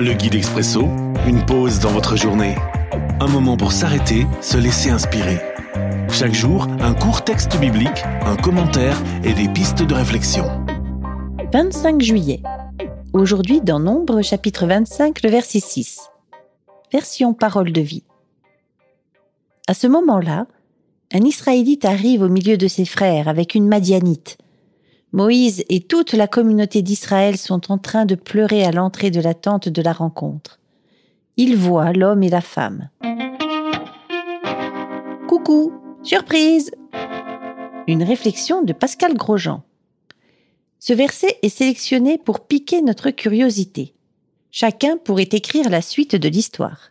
Le guide expresso, une pause dans votre journée. Un moment pour s'arrêter, se laisser inspirer. Chaque jour, un court texte biblique, un commentaire et des pistes de réflexion. 25 juillet. Aujourd'hui dans Nombre chapitre 25 le verset 6. Version parole de vie. À ce moment-là, un Israélite arrive au milieu de ses frères avec une Madianite. Moïse et toute la communauté d'Israël sont en train de pleurer à l'entrée de la tente de la rencontre. Ils voient l'homme et la femme. Coucou, surprise Une réflexion de Pascal Grosjean. Ce verset est sélectionné pour piquer notre curiosité. Chacun pourrait écrire la suite de l'histoire.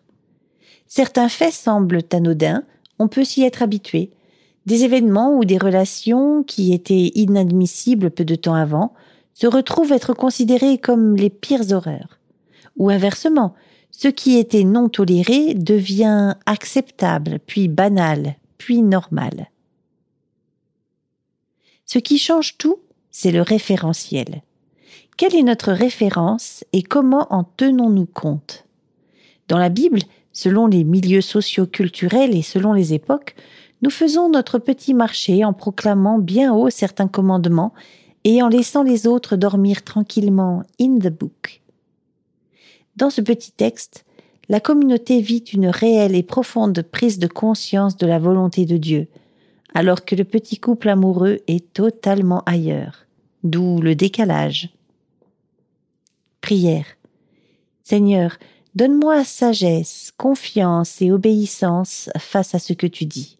Certains faits semblent anodins, on peut s'y être habitué. Des événements ou des relations qui étaient inadmissibles peu de temps avant se retrouvent être considérés comme les pires horreurs. Ou inversement, ce qui était non toléré devient acceptable, puis banal, puis normal. Ce qui change tout, c'est le référentiel. Quelle est notre référence et comment en tenons-nous compte? Dans la Bible, selon les milieux socio-culturels et selon les époques, nous faisons notre petit marché en proclamant bien haut certains commandements et en laissant les autres dormir tranquillement in the book. Dans ce petit texte, la communauté vit une réelle et profonde prise de conscience de la volonté de Dieu, alors que le petit couple amoureux est totalement ailleurs, d'où le décalage. Prière. Seigneur, Donne-moi sagesse, confiance et obéissance face à ce que tu dis.